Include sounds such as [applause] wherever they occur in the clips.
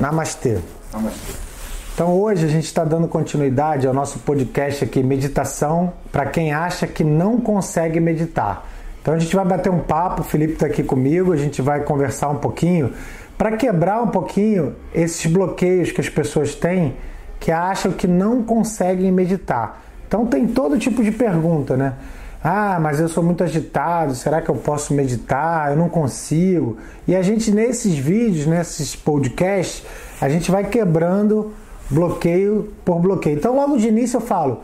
Namastê. Namastê. Então hoje a gente está dando continuidade ao nosso podcast aqui, Meditação, para quem acha que não consegue meditar. Então a gente vai bater um papo, o Felipe está aqui comigo, a gente vai conversar um pouquinho para quebrar um pouquinho esses bloqueios que as pessoas têm que acham que não conseguem meditar. Então tem todo tipo de pergunta, né? Ah, mas eu sou muito agitado, será que eu posso meditar? Eu não consigo. E a gente, nesses vídeos, nesses podcasts, a gente vai quebrando bloqueio por bloqueio. Então, logo de início, eu falo: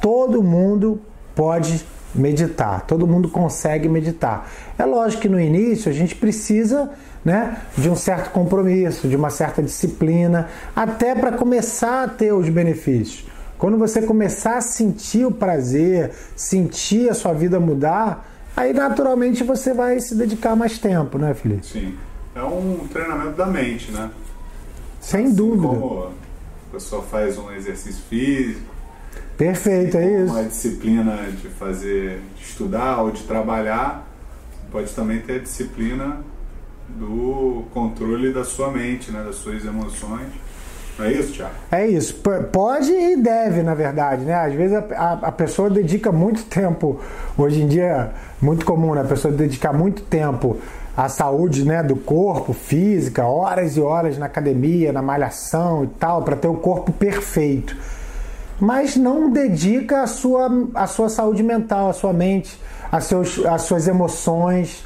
todo mundo pode meditar, todo mundo consegue meditar. É lógico que no início a gente precisa né, de um certo compromisso, de uma certa disciplina, até para começar a ter os benefícios. Quando você começar a sentir o prazer, sentir a sua vida mudar, aí naturalmente você vai se dedicar mais tempo, né, Felipe? Sim. É um treinamento da mente, né? Sem assim dúvida. Como a pessoa faz um exercício físico. Perfeito, é isso. Uma disciplina de fazer, de estudar ou de trabalhar, pode também ter a disciplina do controle da sua mente, né, das suas emoções é isso, Tiago? É isso. Pode e deve, na verdade, né? Às vezes a, a, a, pessoa dedica muito tempo, hoje em dia é muito comum, né? A pessoa dedicar muito tempo à saúde né, do corpo, física, horas e horas na academia, na malhação e tal, para ter o corpo perfeito. Mas não dedica a sua, a sua saúde mental, a sua mente, a seus, as suas emoções.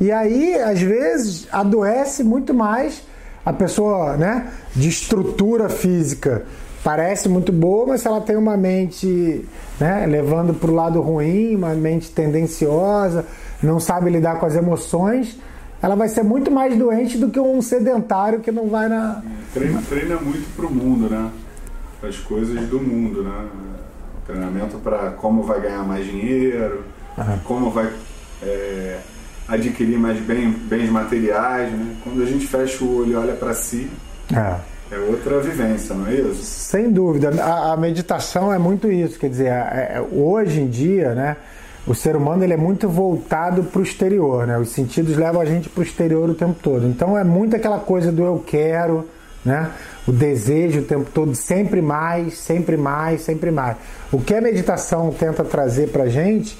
E aí, às vezes, adoece muito mais a pessoa, né, de estrutura física parece muito boa, mas se ela tem uma mente, né, levando para o lado ruim, uma mente tendenciosa, não sabe lidar com as emoções, ela vai ser muito mais doente do que um sedentário que não vai na. Treina, treina muito para o mundo, né? As coisas do mundo, né? Treinamento para como vai ganhar mais dinheiro, uhum. como vai é, adquirir mais bem, bens materiais, né? Quando a gente fecha o olho e olha para si, é. é. outra vivência, não é isso? Sem dúvida. A, a meditação é muito isso. Quer dizer, é, é hoje em dia, né? O ser humano ele é muito voltado para o exterior, né? Os sentidos levam a gente para o exterior o tempo todo. Então é muito aquela coisa do eu quero, né? O desejo o tempo todo, sempre mais, sempre mais, sempre mais. O que a meditação tenta trazer para a gente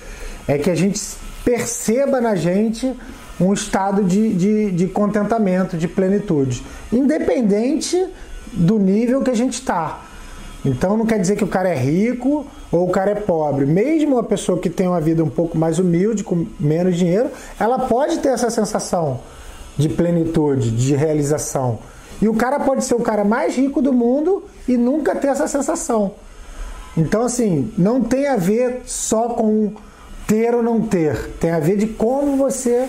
é que a gente perceba na gente um estado de, de, de contentamento, de plenitude, independente do nível que a gente está. Então não quer dizer que o cara é rico ou o cara é pobre. Mesmo a pessoa que tem uma vida um pouco mais humilde, com menos dinheiro, ela pode ter essa sensação de plenitude, de realização. E o cara pode ser o cara mais rico do mundo e nunca ter essa sensação. Então, assim, não tem a ver só com ter ou não ter, tem a ver de como você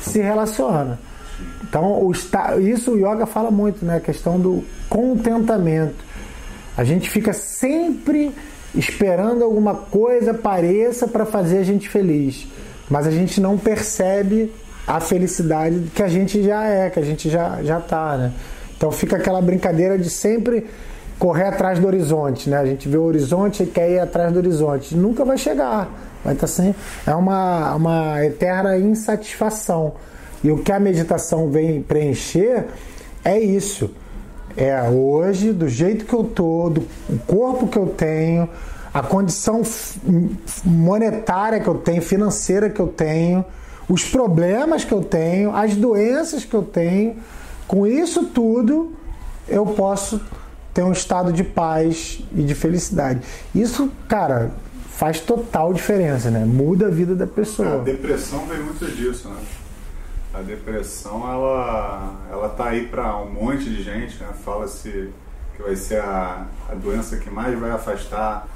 se relaciona. Então, o, isso o yoga fala muito, né? A questão do contentamento. A gente fica sempre esperando alguma coisa apareça para fazer a gente feliz, mas a gente não percebe a felicidade que a gente já é, que a gente já já tá, né? Então fica aquela brincadeira de sempre correr atrás do horizonte, né? A gente vê o horizonte e quer ir atrás do horizonte, nunca vai chegar vai estar sem é uma, uma eterna insatisfação. E o que a meditação vem preencher é isso. É hoje, do jeito que eu tô, do corpo que eu tenho, a condição monetária que eu tenho, financeira que eu tenho, os problemas que eu tenho, as doenças que eu tenho, com isso tudo eu posso ter um estado de paz e de felicidade. Isso, cara, faz total diferença, né? Muda a vida da pessoa. A depressão vem muito disso, né? A depressão, ela, ela tá aí para um monte de gente, né? Fala-se que vai ser a, a doença que mais vai afastar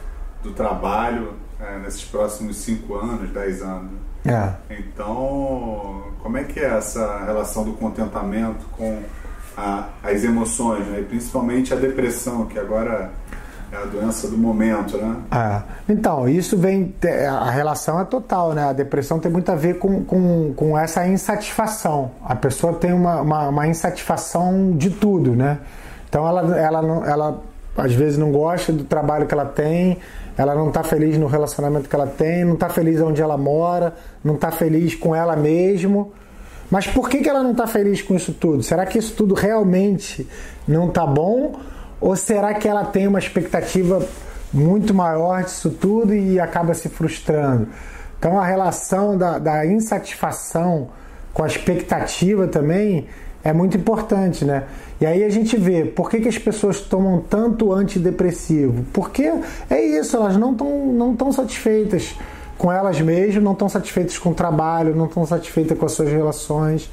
do trabalho é, nesses próximos 5 anos, 10 anos. É. Então, como é que é essa relação do contentamento com a, as emoções, né? e principalmente a depressão, que agora é a doença do momento, né? É. Então, isso vem. A relação é total, né? A depressão tem muito a ver com, com, com essa insatisfação. A pessoa tem uma, uma, uma insatisfação de tudo, né? Então, ela, ela, ela às vezes não gosta do trabalho que ela tem, ela não está feliz no relacionamento que ela tem, não está feliz onde ela mora, não está feliz com ela mesmo. Mas por que, que ela não está feliz com isso tudo? Será que isso tudo realmente não está bom? Ou será que ela tem uma expectativa muito maior disso tudo e acaba se frustrando? Então a relação da, da insatisfação com a expectativa também é muito importante, né? E aí a gente vê por que, que as pessoas tomam tanto antidepressivo. Porque é isso, elas não estão não tão satisfeitas com elas mesmas, não estão satisfeitas com o trabalho, não estão satisfeitas com as suas relações.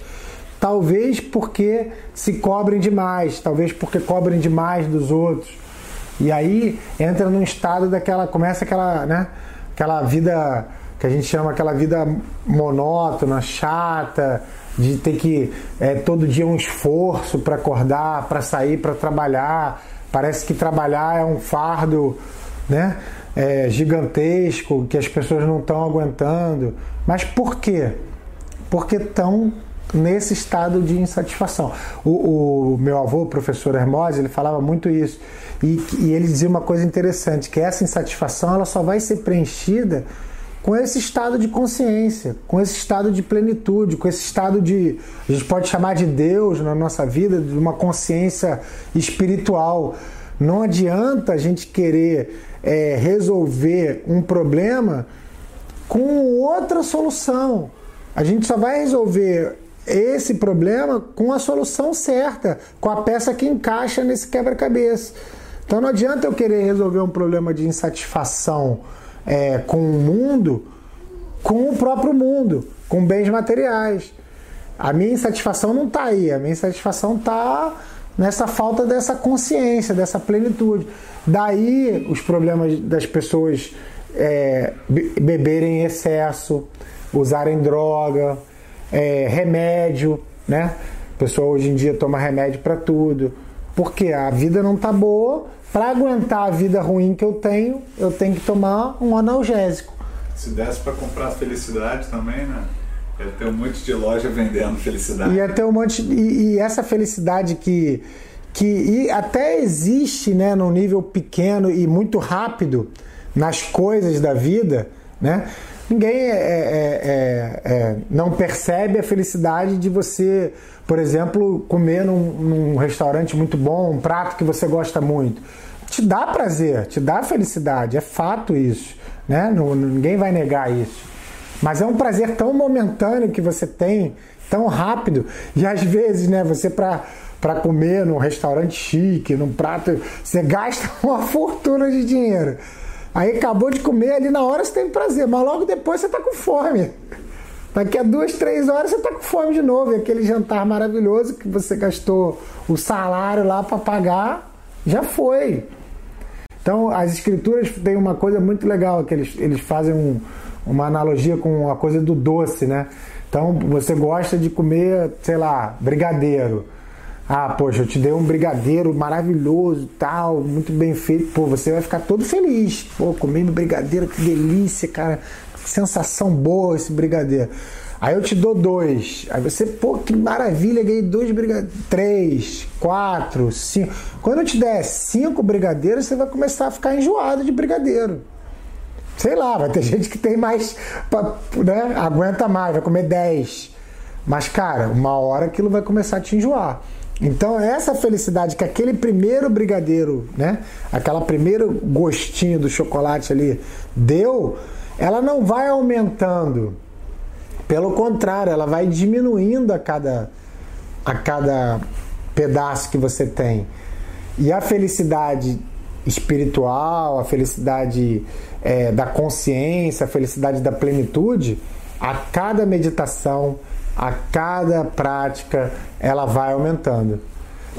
Talvez porque se cobrem demais, talvez porque cobrem demais dos outros. E aí entra num estado daquela. começa aquela, né? Aquela vida que a gente chama aquela vida monótona, chata, de ter que é, todo dia um esforço para acordar, para sair, para trabalhar. Parece que trabalhar é um fardo, né? É, gigantesco que as pessoas não estão aguentando. Mas por quê? Porque estão nesse estado de insatisfação. O, o, meu avô, o professor Hermose, ele falava muito isso. E, e ele dizia uma coisa interessante, que essa insatisfação ela só vai ser preenchida com esse estado de consciência, com esse estado de plenitude, com esse estado de, a gente pode chamar de Deus na nossa vida, de uma consciência espiritual. Não adianta a gente querer é, resolver um problema com outra solução. A gente só vai resolver esse problema com a solução certa, com a peça que encaixa nesse quebra-cabeça. Então não adianta eu querer resolver um problema de insatisfação é, com o mundo, com o próprio mundo, com bens materiais. A minha insatisfação não está aí, a minha insatisfação está nessa falta dessa consciência, dessa plenitude. Daí os problemas das pessoas é, beberem em excesso, usarem droga, é, remédio, né? A pessoa hoje em dia toma remédio para tudo. Porque a vida não tá boa, para aguentar a vida ruim que eu tenho, eu tenho que tomar um analgésico. Se desse para comprar felicidade também, né? Ia ter um monte de loja vendendo felicidade. Ia ter um monte. E, e essa felicidade que, que até existe né, num nível pequeno e muito rápido nas coisas da vida, né? Ninguém é, é, é, é não percebe a felicidade de você, por exemplo, comer num, num restaurante muito bom, um prato que você gosta muito te dá prazer, te dá felicidade, é fato isso, né? Ninguém vai negar isso. Mas é um prazer tão momentâneo que você tem, tão rápido, e às vezes, né, você para para comer num restaurante chique, num prato, você gasta [laughs] uma fortuna de dinheiro. Aí acabou de comer ali na hora você tem prazer, mas logo depois você tá com fome. Daqui a duas, três horas você tá com fome de novo. E aquele jantar maravilhoso que você gastou o salário lá para pagar, já foi. Então, as escrituras têm uma coisa muito legal, que eles, eles fazem um, uma analogia com a coisa do doce, né? Então, você gosta de comer, sei lá, brigadeiro. Ah, poxa, eu te dei um brigadeiro maravilhoso, tal, muito bem feito. Pô, você vai ficar todo feliz. Pô, comendo brigadeiro, que delícia, cara. Que sensação boa esse brigadeiro. Aí eu te dou dois. Aí você, pô, que maravilha, ganhei dois brigadeiros. Três, quatro, cinco. Quando eu te der cinco brigadeiros, você vai começar a ficar enjoado de brigadeiro. Sei lá, vai ter [laughs] gente que tem mais, né? Aguenta mais, vai comer dez. Mas, cara, uma hora aquilo vai começar a te enjoar. Então, essa felicidade que aquele primeiro brigadeiro, né? Aquela primeiro gostinho do chocolate ali deu, ela não vai aumentando pelo contrário, ela vai diminuindo a cada, a cada pedaço que você tem. E a felicidade espiritual, a felicidade é, da consciência, a felicidade da plenitude, a cada meditação, a cada prática, ela vai aumentando.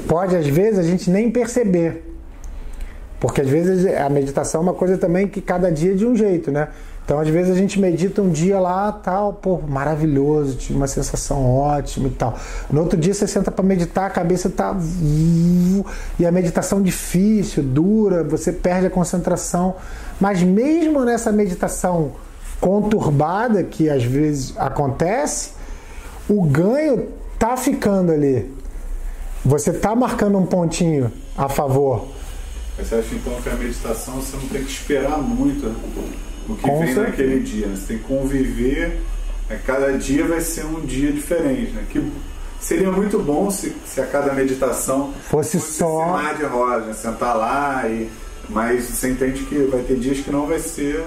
Pode às vezes a gente nem perceber, porque às vezes a meditação é uma coisa também que cada dia é de um jeito, né? Então, às vezes a gente medita um dia lá, tal, pô, maravilhoso, tive uma sensação ótima e tal. No outro dia você senta para meditar, a cabeça tá e a meditação difícil, dura, você perde a concentração. Mas mesmo nessa meditação conturbada que às vezes acontece, o ganho tá ficando ali. Você tá marcando um pontinho a favor. Você acha então que a meditação você não tem que esperar muito, né? o que Com vem certeza. naquele dia. Né? Você tem que conviver É, cada dia vai ser um dia diferente, né? Que seria muito bom se, se a cada meditação fosse, fosse só mar de rosa, né? sentar lá e mas você entende que vai ter dias que não vai ser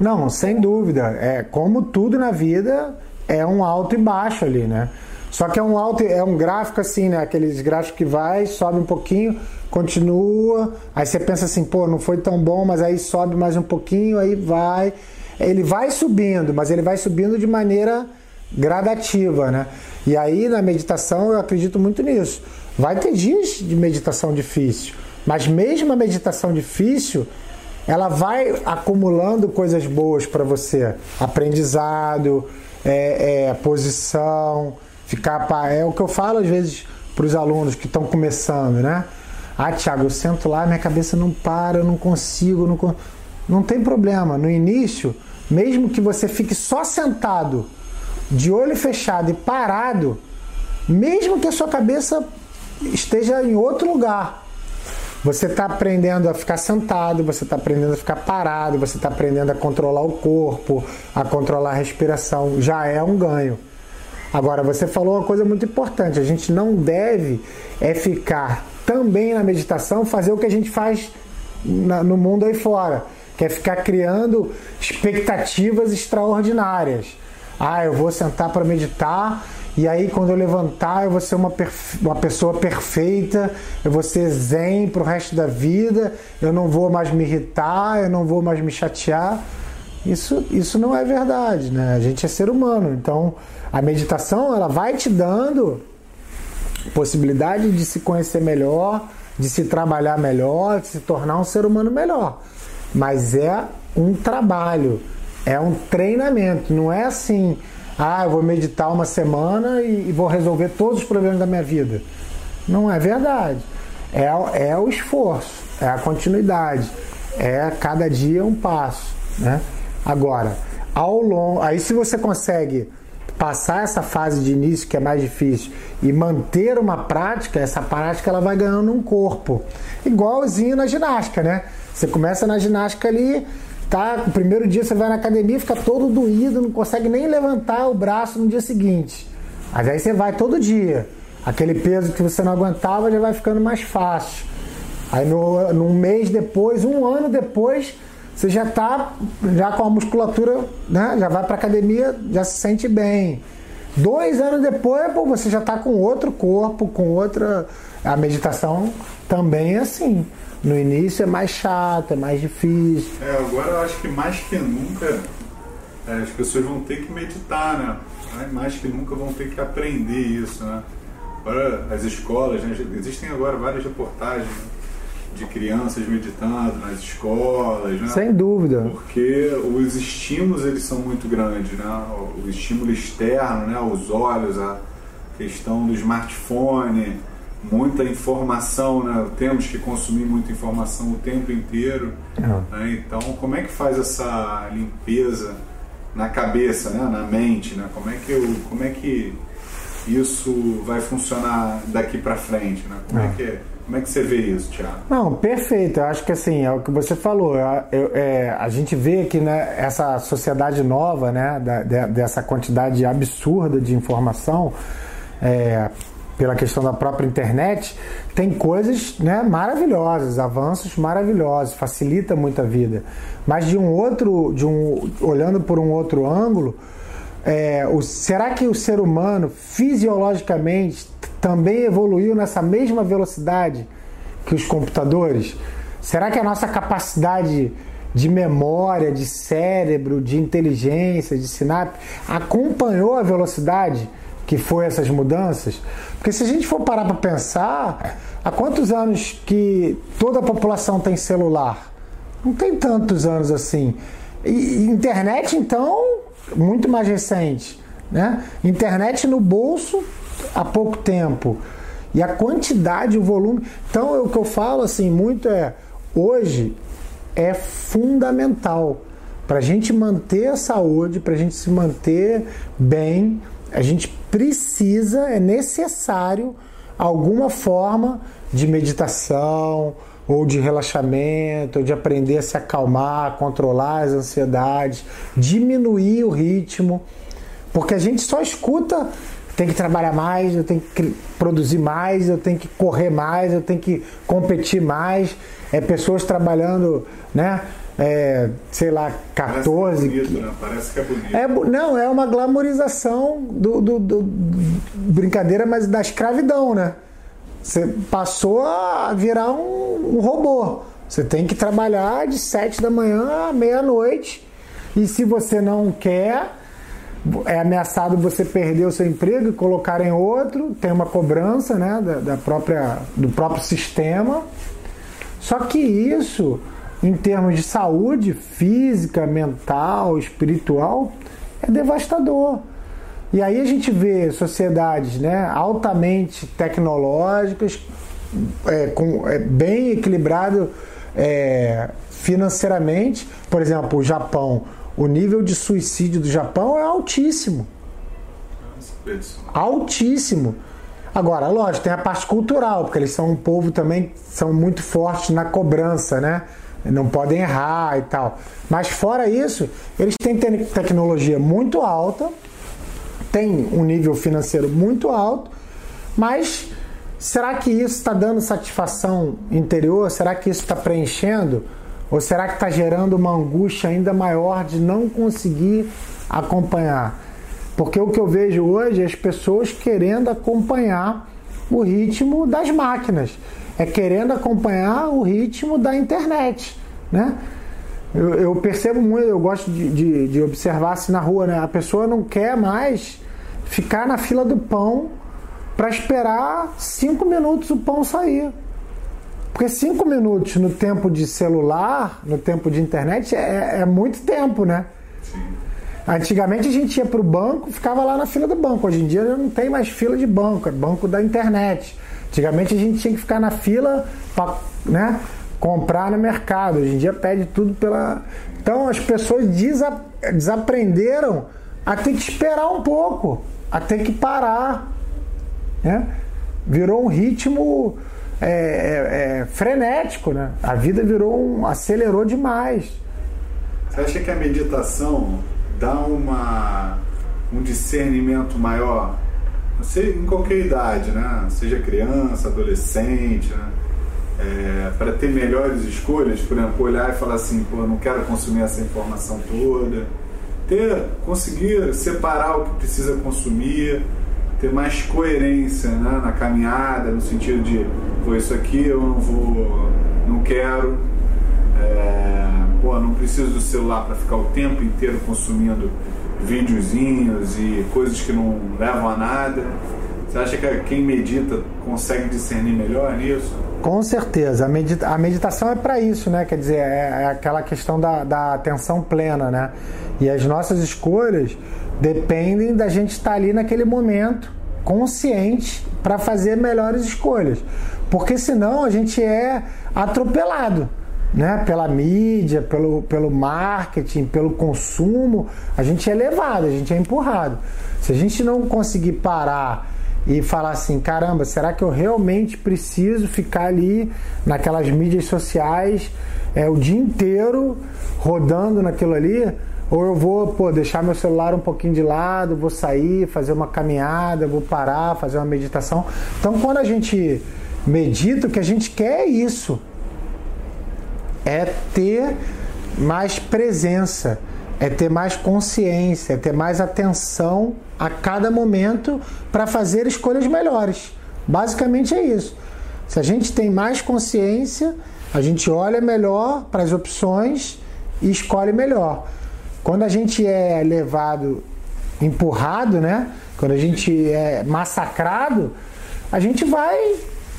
não, sem dúvida. É como tudo na vida é um alto e baixo ali, né? Só que é um alto, é um gráfico assim, né? Aqueles gráficos que vai, sobe um pouquinho, continua, aí você pensa assim, pô, não foi tão bom, mas aí sobe mais um pouquinho, aí vai. Ele vai subindo, mas ele vai subindo de maneira gradativa, né? E aí na meditação eu acredito muito nisso. Vai ter dias de meditação difícil, mas mesmo a meditação difícil, ela vai acumulando coisas boas para você, aprendizado, é, é, posição, ficar é o que eu falo às vezes para os alunos que estão começando, né? Ah, Thiago, eu sento lá, minha cabeça não para, eu não consigo, não, não tem problema. No início, mesmo que você fique só sentado, de olho fechado e parado, mesmo que a sua cabeça esteja em outro lugar, você está aprendendo a ficar sentado, você está aprendendo a ficar parado, você está aprendendo a controlar o corpo, a controlar a respiração. Já é um ganho. Agora, você falou uma coisa muito importante: a gente não deve é ficar também na meditação, fazer o que a gente faz na, no mundo aí fora, que é ficar criando expectativas extraordinárias. Ah, eu vou sentar para meditar e aí quando eu levantar eu vou ser uma, uma pessoa perfeita, eu vou ser zen pro resto da vida, eu não vou mais me irritar, eu não vou mais me chatear. Isso, isso não é verdade, né? A gente é ser humano, então a meditação ela vai te dando possibilidade de se conhecer melhor, de se trabalhar melhor, de se tornar um ser humano melhor. Mas é um trabalho, é um treinamento, não é assim, ah, eu vou meditar uma semana e, e vou resolver todos os problemas da minha vida. Não é verdade. É, é o esforço, é a continuidade, é cada dia um passo. Né? Agora, ao longo. Aí se você consegue passar essa fase de início que é mais difícil e manter uma prática, essa prática ela vai ganhando um corpo. Igualzinho na ginástica, né? Você começa na ginástica ali, tá? O primeiro dia você vai na academia, fica todo doído, não consegue nem levantar o braço no dia seguinte. Mas aí você vai todo dia. Aquele peso que você não aguentava já vai ficando mais fácil. Aí no, num mês depois, um ano depois, você já está já com a musculatura, né? já vai para academia, já se sente bem. Dois anos depois, pô, você já está com outro corpo, com outra. A meditação também é assim. No início é mais chato, é mais difícil. É, agora eu acho que mais que nunca é, as pessoas vão ter que meditar, né? Mais que nunca vão ter que aprender isso, né? Agora as escolas, né? existem agora várias reportagens de crianças meditando nas escolas, né? Sem dúvida. Porque os estímulos eles são muito grandes, né? O estímulo externo, né? Os olhos, a questão do smartphone, muita informação, né? Temos que consumir muita informação o tempo inteiro. Uhum. Né? Então, como é que faz essa limpeza na cabeça, né? Na mente, né? Como é que eu, como é que isso vai funcionar daqui para frente, né? Como é, é que é? Como é que você vê isso, Thiago? Não, perfeito. Eu acho que assim, é o que você falou. Eu, é, a gente vê que né, essa sociedade nova, né, da, de, dessa quantidade absurda de informação, é, pela questão da própria internet, tem coisas né, maravilhosas, avanços maravilhosos, facilita muito a vida. Mas de um outro, de um, olhando por um outro ângulo, é, o, será que o ser humano fisiologicamente também evoluiu nessa mesma velocidade que os computadores? Será que a nossa capacidade de memória, de cérebro, de inteligência, de sinapse acompanhou a velocidade que foi essas mudanças? Porque se a gente for parar para pensar, há quantos anos que toda a população tem celular? Não tem tantos anos assim. E internet, então, muito mais recente. Né? Internet no bolso há pouco tempo. E a quantidade, o volume. Então, é o que eu falo assim muito é: hoje é fundamental para a gente manter a saúde, para a gente se manter bem, a gente precisa, é necessário alguma forma de meditação ou de relaxamento, ou de aprender a se acalmar, controlar as ansiedades, diminuir o ritmo Porque a gente só escuta tem que trabalhar mais, eu tenho que produzir mais, eu tenho que correr mais, eu tenho que competir mais. É pessoas trabalhando, né? É, sei lá, 14. Parece, que é bonito, né? Parece que é bonito. É, não, é uma glamorização do, do, do, brincadeira, mas da escravidão, né? Você passou a virar um, um robô. Você tem que trabalhar de 7 da manhã à meia-noite. E se você não quer, é ameaçado você perder o seu emprego e colocar em outro, tem uma cobrança né, da, da própria, do próprio sistema. Só que isso, em termos de saúde física, mental, espiritual, é devastador. E aí a gente vê sociedades né, altamente tecnológicas, é, com, é, bem equilibrado é, financeiramente. Por exemplo, o Japão o nível de suicídio do Japão é altíssimo. Altíssimo. Agora, lógico, tem a parte cultural, porque eles são um povo também, são muito fortes na cobrança, né? Não podem errar e tal. Mas fora isso, eles têm tecnologia muito alta, têm um nível financeiro muito alto, mas será que isso está dando satisfação interior? Será que isso está preenchendo? Ou será que está gerando uma angústia ainda maior de não conseguir acompanhar? Porque o que eu vejo hoje é as pessoas querendo acompanhar o ritmo das máquinas, é querendo acompanhar o ritmo da internet, né? Eu, eu percebo muito, eu gosto de, de, de observar assim na rua, né? A pessoa não quer mais ficar na fila do pão para esperar cinco minutos o pão sair. Porque cinco minutos no tempo de celular, no tempo de internet, é, é muito tempo, né? Antigamente a gente ia para o banco, ficava lá na fila do banco. Hoje em dia não tem mais fila de banco, é banco da internet. Antigamente a gente tinha que ficar na fila para né, comprar no mercado. Hoje em dia pede tudo pela. Então as pessoas desaprenderam a ter que esperar um pouco, a ter que parar. Né? Virou um ritmo é, é, é, frenético, né? A vida virou um. acelerou demais. Você acha que a meditação dá uma, um discernimento maior? Em qualquer idade, né? Seja criança, adolescente, né? É, para ter melhores escolhas, por exemplo, olhar e falar assim, pô, não quero consumir essa informação toda. Ter, conseguir separar o que precisa consumir ter mais coerência né, na caminhada, no sentido de, pô, isso aqui eu não vou, não quero, é, pô, não preciso do celular para ficar o tempo inteiro consumindo videozinhos e coisas que não levam a nada. Você acha que quem medita consegue discernir melhor nisso? Com certeza. A, medita a meditação é para isso, né? Quer dizer, é, é aquela questão da, da atenção plena, né? E as nossas escolhas dependem da gente estar ali naquele momento consciente para fazer melhores escolhas. Porque senão a gente é atropelado. Né? Pela mídia, pelo, pelo marketing, pelo consumo, a gente é levado, a gente é empurrado. Se a gente não conseguir parar e falar assim, caramba, será que eu realmente preciso ficar ali naquelas mídias sociais é, o dia inteiro rodando naquilo ali? Ou eu vou pô, deixar meu celular um pouquinho de lado, vou sair, fazer uma caminhada, vou parar, fazer uma meditação. Então, quando a gente medita, o que a gente quer é isso: é ter mais presença, é ter mais consciência, é ter mais atenção a cada momento para fazer escolhas melhores. Basicamente é isso. Se a gente tem mais consciência, a gente olha melhor para as opções e escolhe melhor. Quando a gente é levado, empurrado, né? Quando a gente é massacrado, a gente vai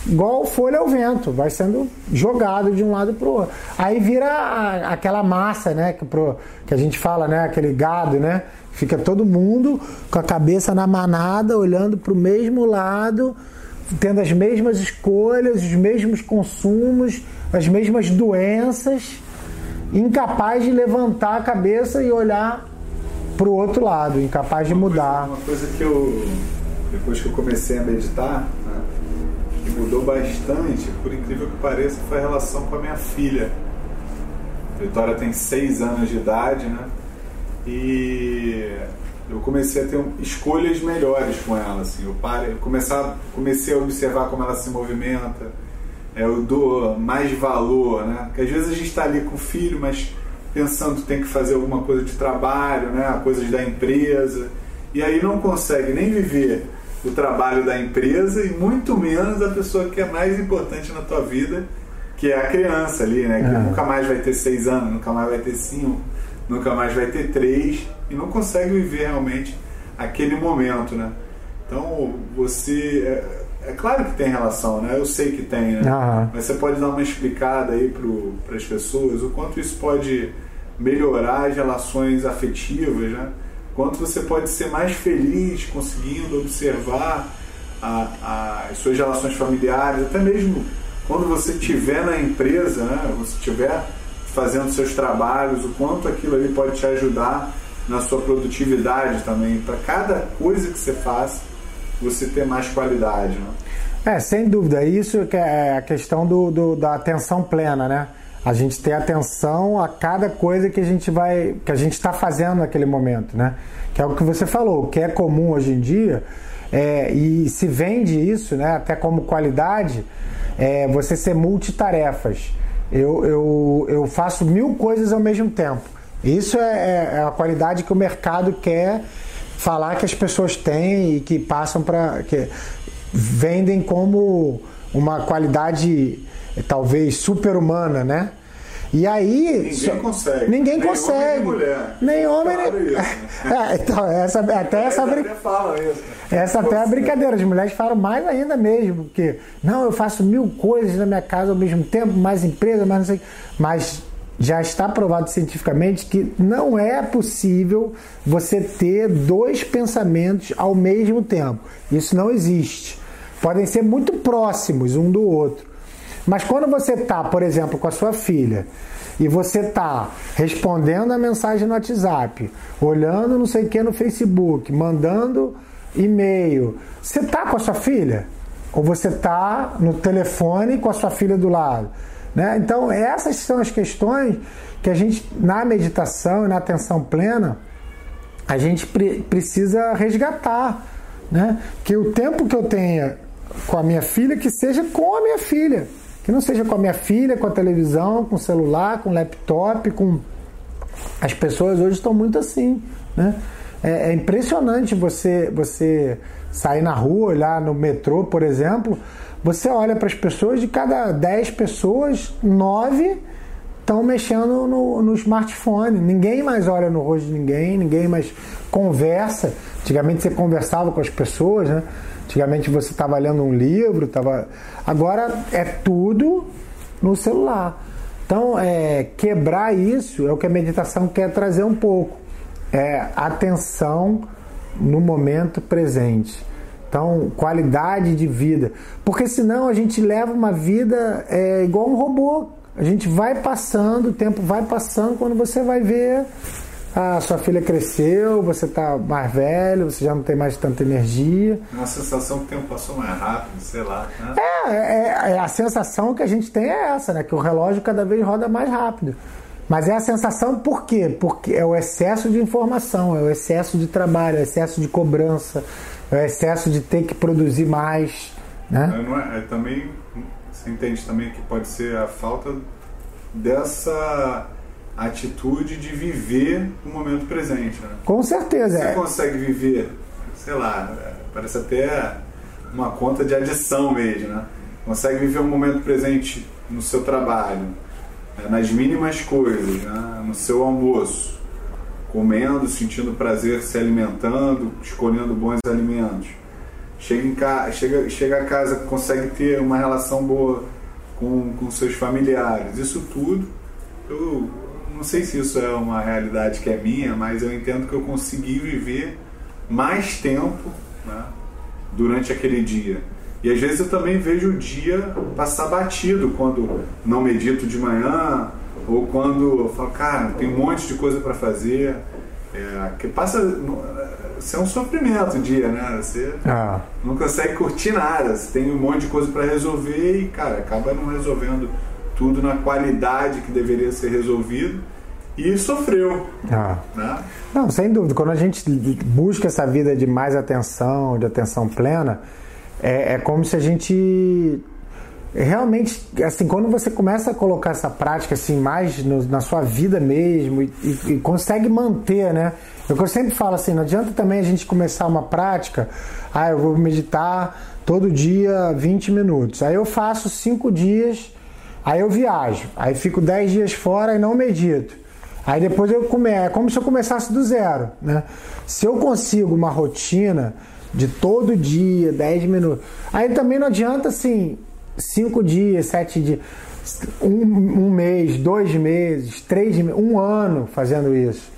igual folha ao vento, vai sendo jogado de um lado para o outro. Aí vira a, aquela massa, né? Que, pro, que a gente fala, né? Aquele gado, né? Fica todo mundo com a cabeça na manada, olhando para o mesmo lado, tendo as mesmas escolhas, os mesmos consumos, as mesmas doenças incapaz de levantar a cabeça e olhar para o outro lado, incapaz de mudar. Coisa, uma coisa que eu, depois que eu comecei a meditar, que mudou bastante, por incrível que pareça, foi a relação com a minha filha. A Vitória tem seis anos de idade, né? E eu comecei a ter escolhas melhores com ela. Assim. Eu, pare, eu começar, comecei a observar como ela se movimenta, é, eu dou mais valor, né? Porque às vezes a gente está ali com o filho, mas pensando que tem que fazer alguma coisa de trabalho, né? coisas da empresa, e aí não consegue nem viver o trabalho da empresa e muito menos a pessoa que é mais importante na tua vida, que é a criança ali, né? Que é. nunca mais vai ter seis anos, nunca mais vai ter cinco, nunca mais vai ter três e não consegue viver realmente aquele momento, né? Então você é, é claro que tem relação, né? Eu sei que tem, né? Uhum. Mas você pode dar uma explicada aí para as pessoas o quanto isso pode melhorar as relações afetivas, né? Quanto você pode ser mais feliz conseguindo observar a, a, as suas relações familiares, até mesmo quando você estiver na empresa, né? Você estiver fazendo seus trabalhos, o quanto aquilo ali pode te ajudar na sua produtividade também, para cada coisa que você faça, você ter mais qualidade. Né? É, sem dúvida. Isso que é a questão do, do, da atenção plena, né? A gente ter atenção a cada coisa que a gente vai, que a gente está fazendo naquele momento, né? Que é o que você falou, que é comum hoje em dia, é, e se vende isso, né? Até como qualidade, é você ser multitarefas. Eu, eu, eu faço mil coisas ao mesmo tempo. Isso é, é, é a qualidade que o mercado quer falar que as pessoas têm e que passam para. que vendem como uma qualidade talvez super-humana, né? E aí. Ninguém só, consegue. Ninguém nem consegue. Homem, nem, nem homem, nem. Isso, né? [laughs] é, então, essa, até essa brincadeira. Essa até é a brincadeira. As mulheres falam mais ainda mesmo, porque, não, eu faço mil coisas na minha casa ao mesmo tempo, mais empresa, mais não sei. Mas já está provado cientificamente que não é possível você ter dois pensamentos ao mesmo tempo. Isso não existe. Podem ser muito próximos um do outro. Mas quando você está, por exemplo, com a sua filha e você está respondendo a mensagem no WhatsApp, olhando não sei o que no Facebook, mandando e-mail, você está com a sua filha? Ou você está no telefone com a sua filha do lado? Né? Então, essas são as questões que a gente, na meditação e na atenção plena, a gente pre precisa resgatar. Né? Que o tempo que eu tenha com a minha filha, que seja com a minha filha. Que não seja com a minha filha, com a televisão, com o celular, com o laptop, com. As pessoas hoje estão muito assim. Né? É, é impressionante você, você sair na rua, olhar no metrô, por exemplo você olha para as pessoas, de cada 10 pessoas, 9 estão mexendo no, no, smartphone. Ninguém mais olha no rosto de ninguém, ninguém mais conversa. Antigamente você conversava com as pessoas, né? Antigamente você estava lendo um livro, tava... agora é tudo no celular. Então, é, quebrar isso é o que a meditação quer trazer um pouco. É atenção no momento presente. Então, qualidade de vida. Porque senão a gente leva uma vida é, igual um robô. A gente vai passando, o tempo vai passando, quando você vai ver a sua filha cresceu, você está mais velho, você já não tem mais tanta energia. Uma sensação que o tempo passou mais rápido, sei lá. Né? É, é, é, a sensação que a gente tem é essa, né? Que o relógio cada vez roda mais rápido. Mas é a sensação por quê? Porque é o excesso de informação, é o excesso de trabalho, é o excesso de cobrança, é o excesso de ter que produzir mais. Né? É, é, também, você entende também que pode ser a falta dessa atitude de viver o momento presente. Né? Com certeza. Você é. consegue viver, sei lá, parece até uma conta de adição mesmo, né? Consegue viver o momento presente no seu trabalho, né? nas mínimas coisas, né? no seu almoço, comendo, sentindo prazer, se alimentando, escolhendo bons alimentos. Chega, em ca... chega, chega a casa, consegue ter uma relação boa com, com seus familiares. Isso tudo, eu não sei se isso é uma realidade que é minha, mas eu entendo que eu consegui viver mais tempo né, durante aquele dia. E às vezes eu também vejo o dia passar batido quando não medito de manhã, ou quando eu falo, cara, tem um monte de coisa para fazer, é, que passa. Isso é um sofrimento o dia, né? Você ah. não consegue curtir nada, você tem um monte de coisa para resolver e, cara, acaba não resolvendo tudo na qualidade que deveria ser resolvido. e sofreu. Ah. Né? Não, sem dúvida. Quando a gente busca essa vida de mais atenção, de atenção plena, é, é como se a gente realmente, assim, quando você começa a colocar essa prática assim mais no, na sua vida mesmo e, e, e, consegue manter, né? Eu sempre falo assim, não adianta também a gente começar uma prática, ah, eu vou meditar todo dia 20 minutos. Aí eu faço cinco dias, aí eu viajo, aí fico 10 dias fora e não medito. Aí depois eu começo, é como se eu começasse do zero, né? Se eu consigo uma rotina de todo dia, 10 minutos, aí também não adianta assim, cinco dias, sete dias, um, um mês, dois meses, três um ano fazendo isso.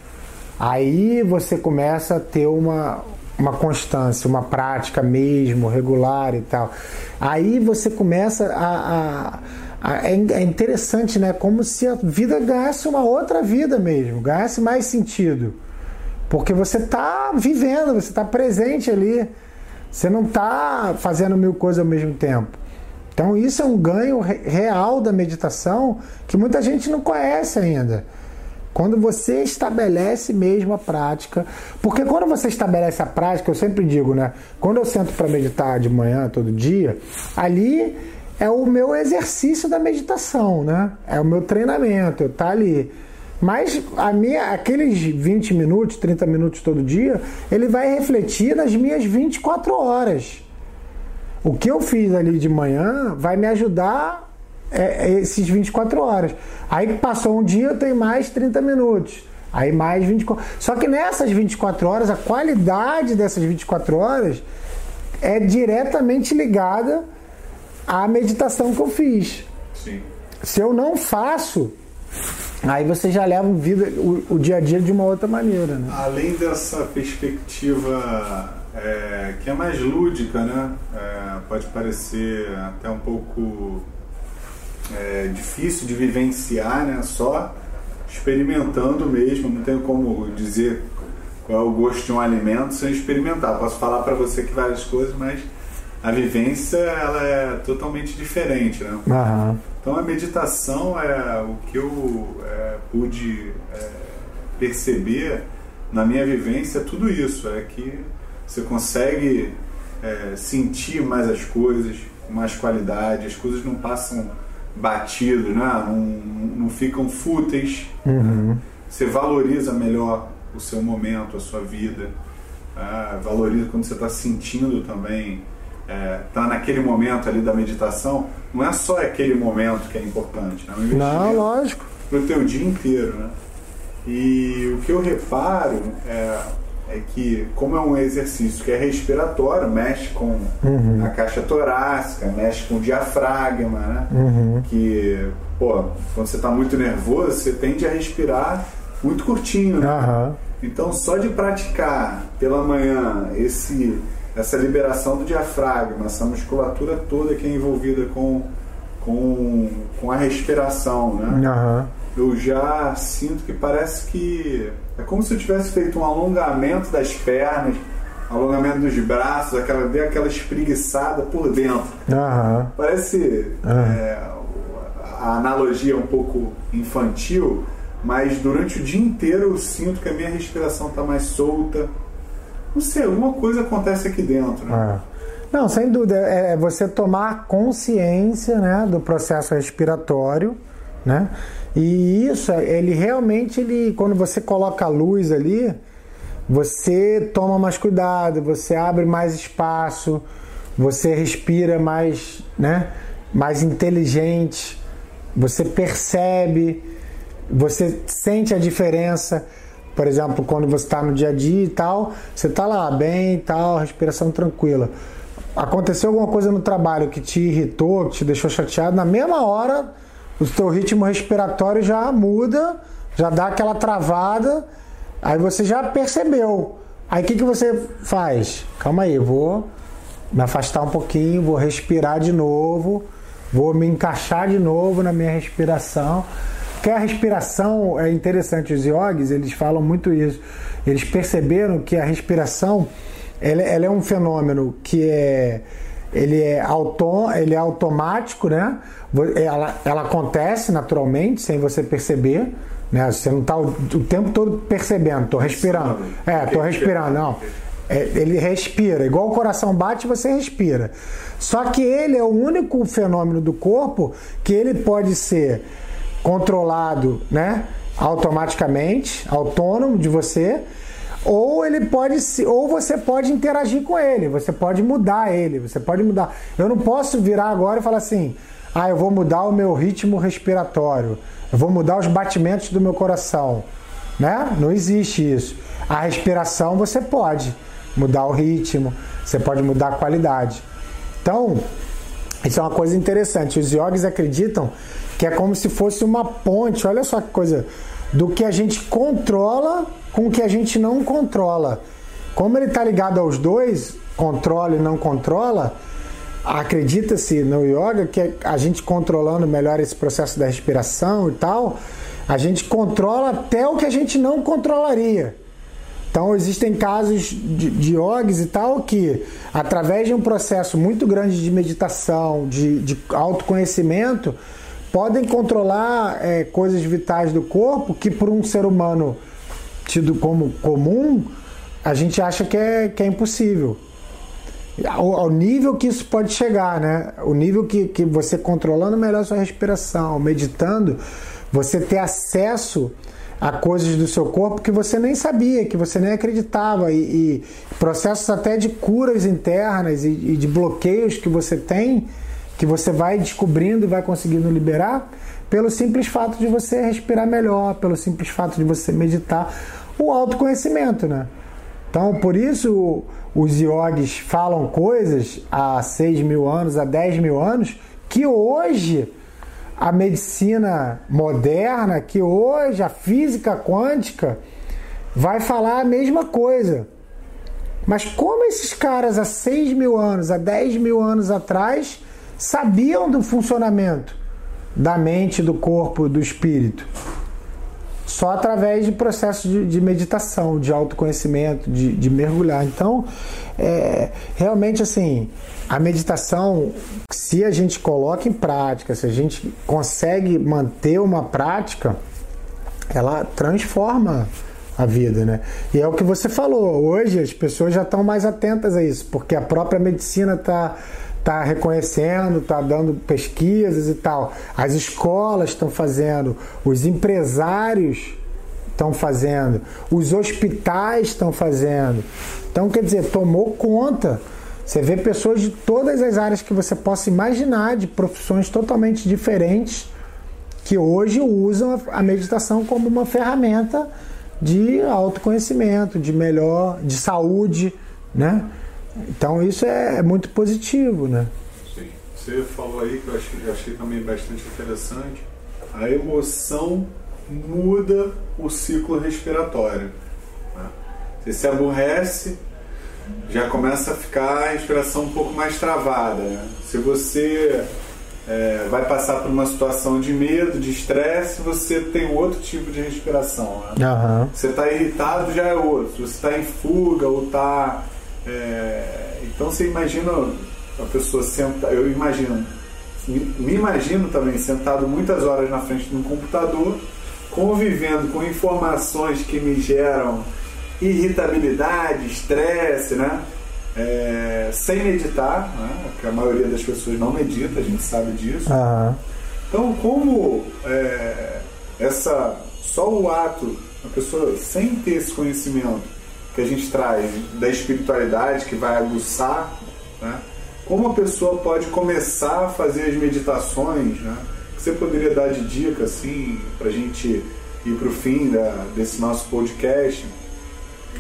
Aí você começa a ter uma, uma constância, uma prática mesmo, regular e tal. Aí você começa a, a é, é interessante, né? Como se a vida ganhasse uma outra vida mesmo, ganhasse mais sentido. Porque você está vivendo, você está presente ali. Você não está fazendo mil coisas ao mesmo tempo. Então, isso é um ganho real da meditação que muita gente não conhece ainda. Quando você estabelece mesmo a prática, porque quando você estabelece a prática, eu sempre digo, né? Quando eu sento para meditar de manhã todo dia, ali é o meu exercício da meditação, né? É o meu treinamento, eu tá ali. Mas a minha, aqueles 20 minutos, 30 minutos todo dia, ele vai refletir nas minhas 24 horas. O que eu fiz ali de manhã vai me ajudar é, é esses 24 horas. Aí passou um dia, eu tenho mais 30 minutos. Aí mais 24. Só que nessas 24 horas, a qualidade dessas 24 horas é diretamente ligada a meditação que eu fiz. Sim. Se eu não faço, aí você já leva vida, o, o dia a dia de uma outra maneira. Né? Além dessa perspectiva é, que é mais lúdica, né? É, pode parecer até um pouco é, difícil de vivenciar, né? Só experimentando mesmo, não tenho como dizer qual é o gosto de um alimento sem experimentar. Posso falar para você que várias coisas, mas a vivência ela é totalmente diferente, né? Uhum. Então a meditação é o que eu é, pude é, perceber na minha vivência, tudo isso é que você consegue é, sentir mais as coisas mais qualidade, as coisas não passam batido, né? não, não ficam fúteis. Uhum. Né? Você valoriza melhor o seu momento, a sua vida. Né? Valoriza quando você está sentindo também está é, tá naquele momento ali da meditação, não é só aquele momento que é importante, né? É um não, lógico. Para o teu dia inteiro, né? E o que eu reparo é, é, que, como é um exercício que é respiratório, mexe com uhum. a caixa torácica, mexe com o diafragma, né? Uhum. Que, pô, quando você está muito nervoso, você tende a respirar muito curtinho, né? Uhum. Então, só de praticar pela manhã esse essa liberação do diafragma, essa musculatura toda que é envolvida com, com, com a respiração, né? Uhum. Eu já sinto que parece que é como se eu tivesse feito um alongamento das pernas, alongamento dos braços, aquela, dei aquela espreguiçada por dentro. Uhum. Parece uhum. É, a analogia é um pouco infantil, mas durante o dia inteiro eu sinto que a minha respiração está mais solta, não sei, alguma coisa acontece aqui dentro, né? É. Não, sem dúvida, é, é você tomar consciência né, do processo respiratório, né? E isso, ele realmente, ele, quando você coloca a luz ali, você toma mais cuidado, você abre mais espaço, você respira mais, né, mais inteligente, você percebe, você sente a diferença. Por exemplo, quando você está no dia a dia e tal, você está lá bem e tal, respiração tranquila. Aconteceu alguma coisa no trabalho que te irritou, que te deixou chateado, na mesma hora o teu ritmo respiratório já muda, já dá aquela travada, aí você já percebeu. Aí o que, que você faz? Calma aí, vou me afastar um pouquinho, vou respirar de novo, vou me encaixar de novo na minha respiração. Porque a respiração é interessante, os yogis eles falam muito isso. Eles perceberam que a respiração ela, ela é um fenômeno que é ele é, auto, ele é automático, né? Ela, ela acontece naturalmente, sem você perceber. Né? Você não está o, o, tempo todo percebendo, estou respirando. É, estou respirando, não. É, ele respira, igual o coração bate, você respira. Só que ele é o único fenômeno do corpo que ele pode ser controlado, né? Automaticamente, autônomo de você, ou ele pode ou você pode interagir com ele, você pode mudar ele, você pode mudar. Eu não posso virar agora e falar assim: "Ah, eu vou mudar o meu ritmo respiratório, eu vou mudar os batimentos do meu coração". Né? Não existe isso. A respiração você pode mudar o ritmo, você pode mudar a qualidade. Então, isso é uma coisa interessante. Os yogis acreditam que é como se fosse uma ponte. Olha só que coisa do que a gente controla com o que a gente não controla. Como ele está ligado aos dois, controla e não controla, acredita-se no yoga que a gente controlando melhor esse processo da respiração e tal, a gente controla até o que a gente não controlaria. Então existem casos de, de yogis e tal que, através de um processo muito grande de meditação, de, de autoconhecimento, podem controlar é, coisas vitais do corpo que por um ser humano tido como comum, a gente acha que é, que é impossível. Ao, ao nível que isso pode chegar, né? O nível que, que você controlando melhor sua respiração, meditando, você ter acesso a coisas do seu corpo que você nem sabia, que você nem acreditava, e, e processos até de curas internas e, e de bloqueios que você tem que você vai descobrindo e vai conseguindo liberar pelo simples fato de você respirar melhor, pelo simples fato de você meditar, o autoconhecimento, né? Então, por isso os yogis falam coisas há 6 mil anos, há 10 mil anos, que hoje a medicina moderna, que hoje a física quântica vai falar a mesma coisa. Mas como esses caras há 6 mil anos, há 10 mil anos atrás, sabiam do funcionamento da mente, do corpo, do espírito. Só através de processos de, de meditação, de autoconhecimento, de, de mergulhar. Então, é, realmente, assim, a meditação, se a gente coloca em prática, se a gente consegue manter uma prática, ela transforma a vida, né? E é o que você falou. Hoje as pessoas já estão mais atentas a isso, porque a própria medicina está está reconhecendo, está dando pesquisas e tal. As escolas estão fazendo, os empresários estão fazendo, os hospitais estão fazendo. Então, quer dizer, tomou conta. Você vê pessoas de todas as áreas que você possa imaginar, de profissões totalmente diferentes, que hoje usam a meditação como uma ferramenta de autoconhecimento, de melhor, de saúde, né? Então isso é, é muito positivo, né? Sim. Você falou aí que eu achei, eu achei também bastante interessante. A emoção muda o ciclo respiratório. Né? Você se aborrece, já começa a ficar a respiração um pouco mais travada. Né? Se você é, vai passar por uma situação de medo, de estresse, você tem outro tipo de respiração. Né? Uhum. Você está irritado, já é outro. Se você está em fuga ou está é, então você imagina a pessoa sentar, eu imagino, me imagino também sentado muitas horas na frente de um computador, convivendo com informações que me geram irritabilidade, estresse, né? É, sem meditar, né? que a maioria das pessoas não medita, a gente sabe disso. Uhum. Então, como é, essa só o ato, a pessoa sem ter esse conhecimento, que a gente traz da espiritualidade que vai aguçar, né? como a pessoa pode começar a fazer as meditações, né? que você poderia dar de dica assim para a gente ir para o fim da, desse nosso podcast,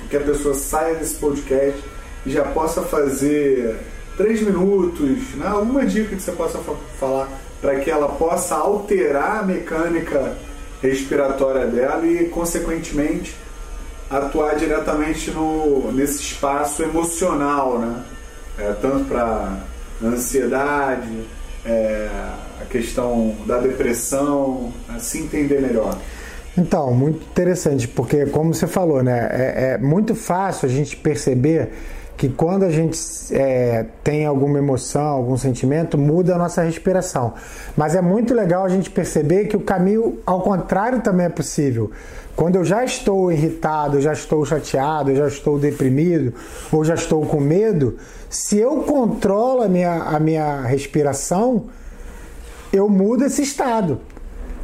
que a pessoa saia desse podcast e já possa fazer três minutos, né? alguma dica que você possa falar para que ela possa alterar a mecânica respiratória dela e, consequentemente, atuar diretamente no, nesse espaço emocional, né? É, tanto para ansiedade, é, a questão da depressão, né? se entender melhor. Então, muito interessante, porque como você falou, né, é, é muito fácil a gente perceber que quando a gente é, tem alguma emoção, algum sentimento, muda a nossa respiração. Mas é muito legal a gente perceber que o caminho ao contrário também é possível. Quando eu já estou irritado, já estou chateado, já estou deprimido ou já estou com medo, se eu controlo a minha, a minha respiração, eu mudo esse estado.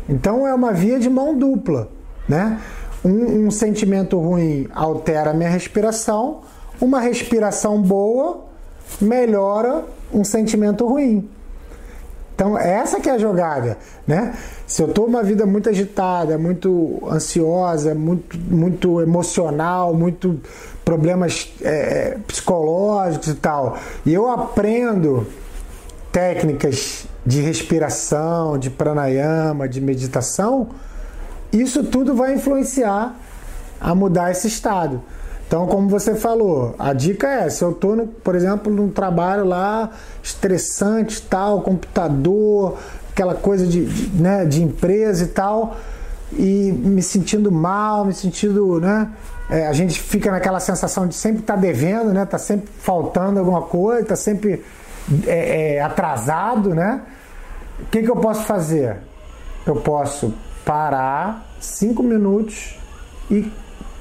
Então é uma via de mão dupla, né? Um, um sentimento ruim altera a minha respiração, uma respiração boa melhora um sentimento ruim. Então, essa que é a jogada, né? Se eu estou uma vida muito agitada, muito ansiosa, muito, muito emocional, muito problemas é, psicológicos e tal, e eu aprendo técnicas de respiração, de pranayama, de meditação, isso tudo vai influenciar a mudar esse estado. Então, como você falou, a dica é: se eu estou, por exemplo, num trabalho lá estressante, tal, computador, aquela coisa de, de, né, de empresa e tal, e me sentindo mal, me sentindo, né? É, a gente fica naquela sensação de sempre estar tá devendo, né? Tá sempre faltando alguma coisa, tá sempre é, é, atrasado, né? O que, que eu posso fazer? Eu posso parar cinco minutos e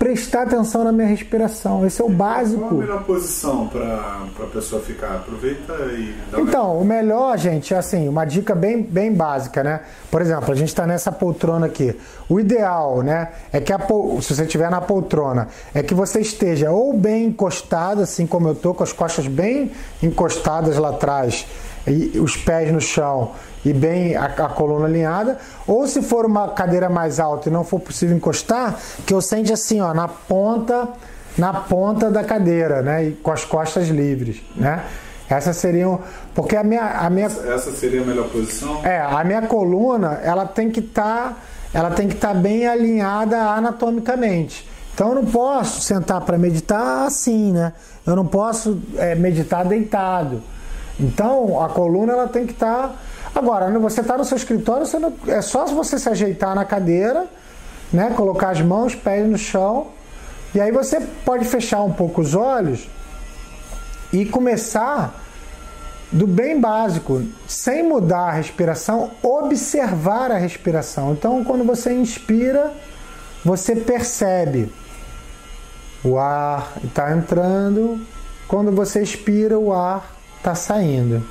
prestar atenção na minha respiração. Esse é o básico. Qual a melhor posição para a pessoa ficar? Aproveita e dá Então, o melhor, gente, é assim, uma dica bem, bem básica, né? Por exemplo, a gente está nessa poltrona aqui. O ideal, né, é que a, se você estiver na poltrona, é que você esteja ou bem encostado, assim como eu tô, com as costas bem encostadas lá atrás e os pés no chão e bem a, a, coluna alinhada, ou se for uma cadeira mais alta e não for possível encostar, que eu sente assim, ó, na ponta, na ponta da cadeira, né, e com as costas livres, né? Essas seriam, porque a minha, a minha essa seria a melhor posição. É, a minha coluna, ela tem que estar, tá, ela tem que estar tá bem alinhada anatomicamente. Então eu não posso sentar para meditar assim, né? Eu não posso é, meditar deitado. Então a coluna ela tem que estar tá Agora, você está no seu escritório, não, é só você se ajeitar na cadeira, né? colocar as mãos, pés no chão, e aí você pode fechar um pouco os olhos e começar do bem básico, sem mudar a respiração, observar a respiração. Então, quando você inspira, você percebe o ar está entrando, quando você expira, o ar está saindo,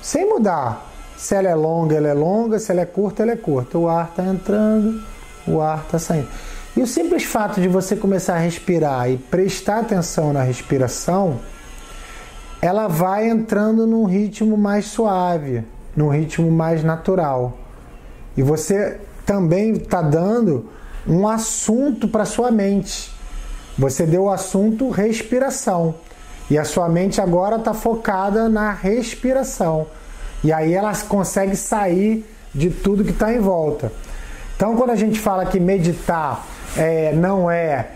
sem mudar. Se ela é longa, ela é longa, se ela é curta, ela é curta. O ar está entrando, o ar está saindo. E o simples fato de você começar a respirar e prestar atenção na respiração, ela vai entrando num ritmo mais suave, num ritmo mais natural. E você também está dando um assunto para sua mente. Você deu o assunto respiração. E a sua mente agora está focada na respiração. E aí ela consegue sair de tudo que está em volta. Então, quando a gente fala que meditar é, não é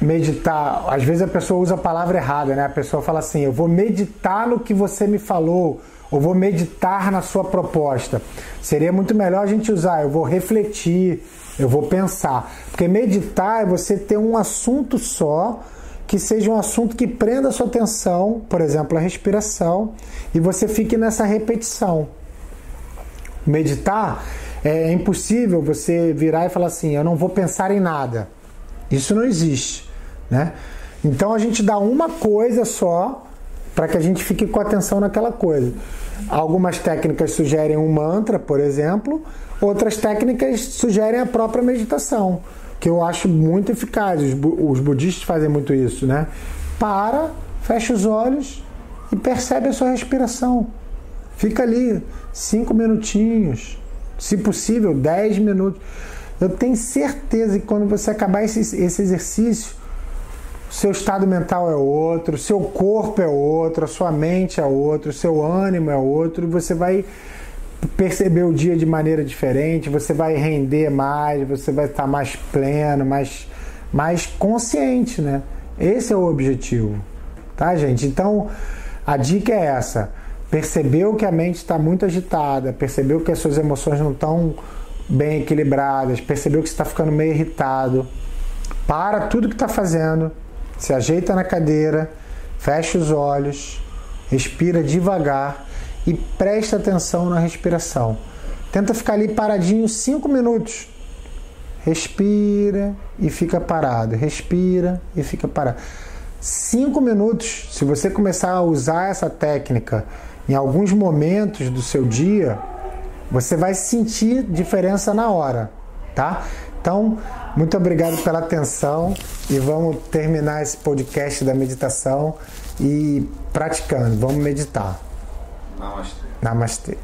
meditar, às vezes a pessoa usa a palavra errada, né? A pessoa fala assim: eu vou meditar no que você me falou, ou vou meditar na sua proposta. Seria muito melhor a gente usar: eu vou refletir, eu vou pensar. Porque meditar é você ter um assunto só que seja um assunto que prenda a sua atenção, por exemplo, a respiração, e você fique nessa repetição. Meditar é impossível você virar e falar assim: eu não vou pensar em nada. Isso não existe, né? Então a gente dá uma coisa só para que a gente fique com atenção naquela coisa. Algumas técnicas sugerem um mantra, por exemplo, outras técnicas sugerem a própria meditação que eu acho muito eficaz. Os, os budistas fazem muito isso, né? Para, fecha os olhos e percebe a sua respiração. Fica ali cinco minutinhos, se possível, dez minutos. Eu tenho certeza que quando você acabar esse, esse exercício, seu estado mental é outro, seu corpo é outro, a sua mente é outro, seu ânimo é outro, e você vai perceber o dia de maneira diferente, você vai render mais, você vai estar mais pleno, mais, mais consciente, né? Esse é o objetivo, tá, gente? Então, a dica é essa: percebeu que a mente está muito agitada, percebeu que as suas emoções não estão bem equilibradas, percebeu que você está ficando meio irritado, para tudo que está fazendo, se ajeita na cadeira fecha os olhos, respira devagar e presta atenção na respiração. Tenta ficar ali paradinho cinco minutos. Respira e fica parado. Respira e fica parado. Cinco minutos. Se você começar a usar essa técnica em alguns momentos do seu dia, você vai sentir diferença na hora, tá? Então, muito obrigado pela atenção e vamos terminar esse podcast da meditação e praticando. Vamos meditar. ナマシテナマシテ